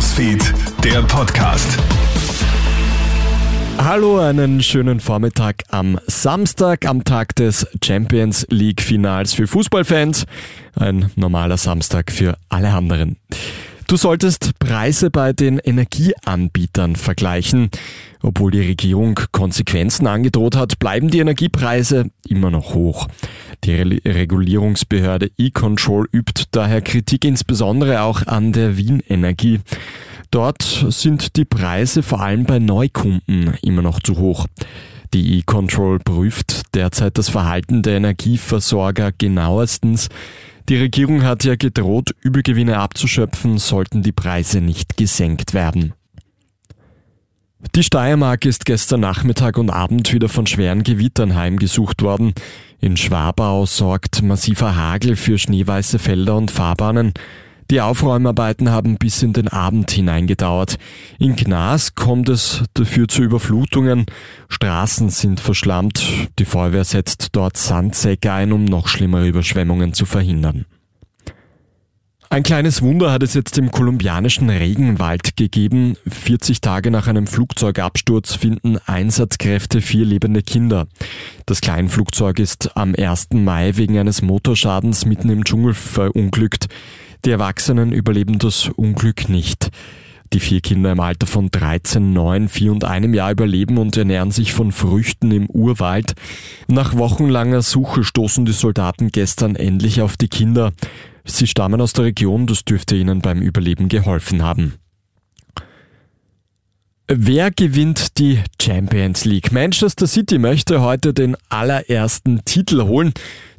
Newsfeed, der Podcast. Hallo, einen schönen Vormittag am Samstag, am Tag des Champions League Finals für Fußballfans. Ein normaler Samstag für alle anderen. Du solltest Preise bei den Energieanbietern vergleichen. Obwohl die Regierung Konsequenzen angedroht hat, bleiben die Energiepreise immer noch hoch. Die Re Regulierungsbehörde E-Control übt daher Kritik insbesondere auch an der Wien Energie. Dort sind die Preise vor allem bei Neukunden immer noch zu hoch. Die E-Control prüft derzeit das Verhalten der Energieversorger genauestens. Die Regierung hat ja gedroht, Übergewinne abzuschöpfen, sollten die Preise nicht gesenkt werden. Die Steiermark ist gestern Nachmittag und Abend wieder von schweren Gewittern heimgesucht worden. In Schwabau sorgt massiver Hagel für schneeweiße Felder und Fahrbahnen. Die Aufräumarbeiten haben bis in den Abend hineingedauert. In Gnas kommt es dafür zu Überflutungen. Straßen sind verschlammt. Die Feuerwehr setzt dort Sandsäcke ein, um noch schlimmere Überschwemmungen zu verhindern. Ein kleines Wunder hat es jetzt im kolumbianischen Regenwald gegeben. 40 Tage nach einem Flugzeugabsturz finden Einsatzkräfte vier lebende Kinder. Das Kleinflugzeug ist am 1. Mai wegen eines Motorschadens mitten im Dschungel verunglückt. Die Erwachsenen überleben das Unglück nicht. Die vier Kinder im Alter von 13, 9, 4 und einem Jahr überleben und ernähren sich von Früchten im Urwald. Nach wochenlanger Suche stoßen die Soldaten gestern endlich auf die Kinder. Sie stammen aus der Region, das dürfte ihnen beim Überleben geholfen haben. Wer gewinnt die Champions League? Manchester City möchte heute den allerersten Titel holen.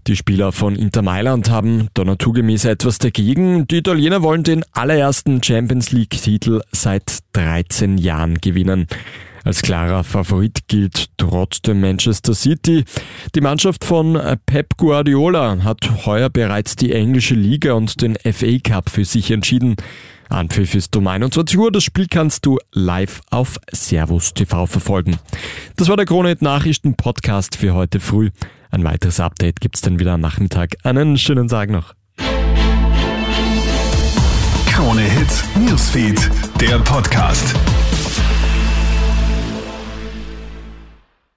Die Spieler von Inter Mailand haben da naturgemäß etwas dagegen. Die Italiener wollen den allerersten Champions League-Titel seit 13 Jahren gewinnen. Als klarer Favorit gilt trotzdem Manchester City. Die Mannschaft von Pep Guardiola hat heuer bereits die englische Liga und den FA Cup für sich entschieden. Anpfiff ist um 21 Uhr. Das Spiel kannst du live auf Servus TV verfolgen. Das war der Kronet Nachrichten Podcast für heute früh. Ein weiteres Update gibt's dann wieder am Nachmittag. Einen schönen Tag noch. Krone Hits, Newsfeed, der Podcast.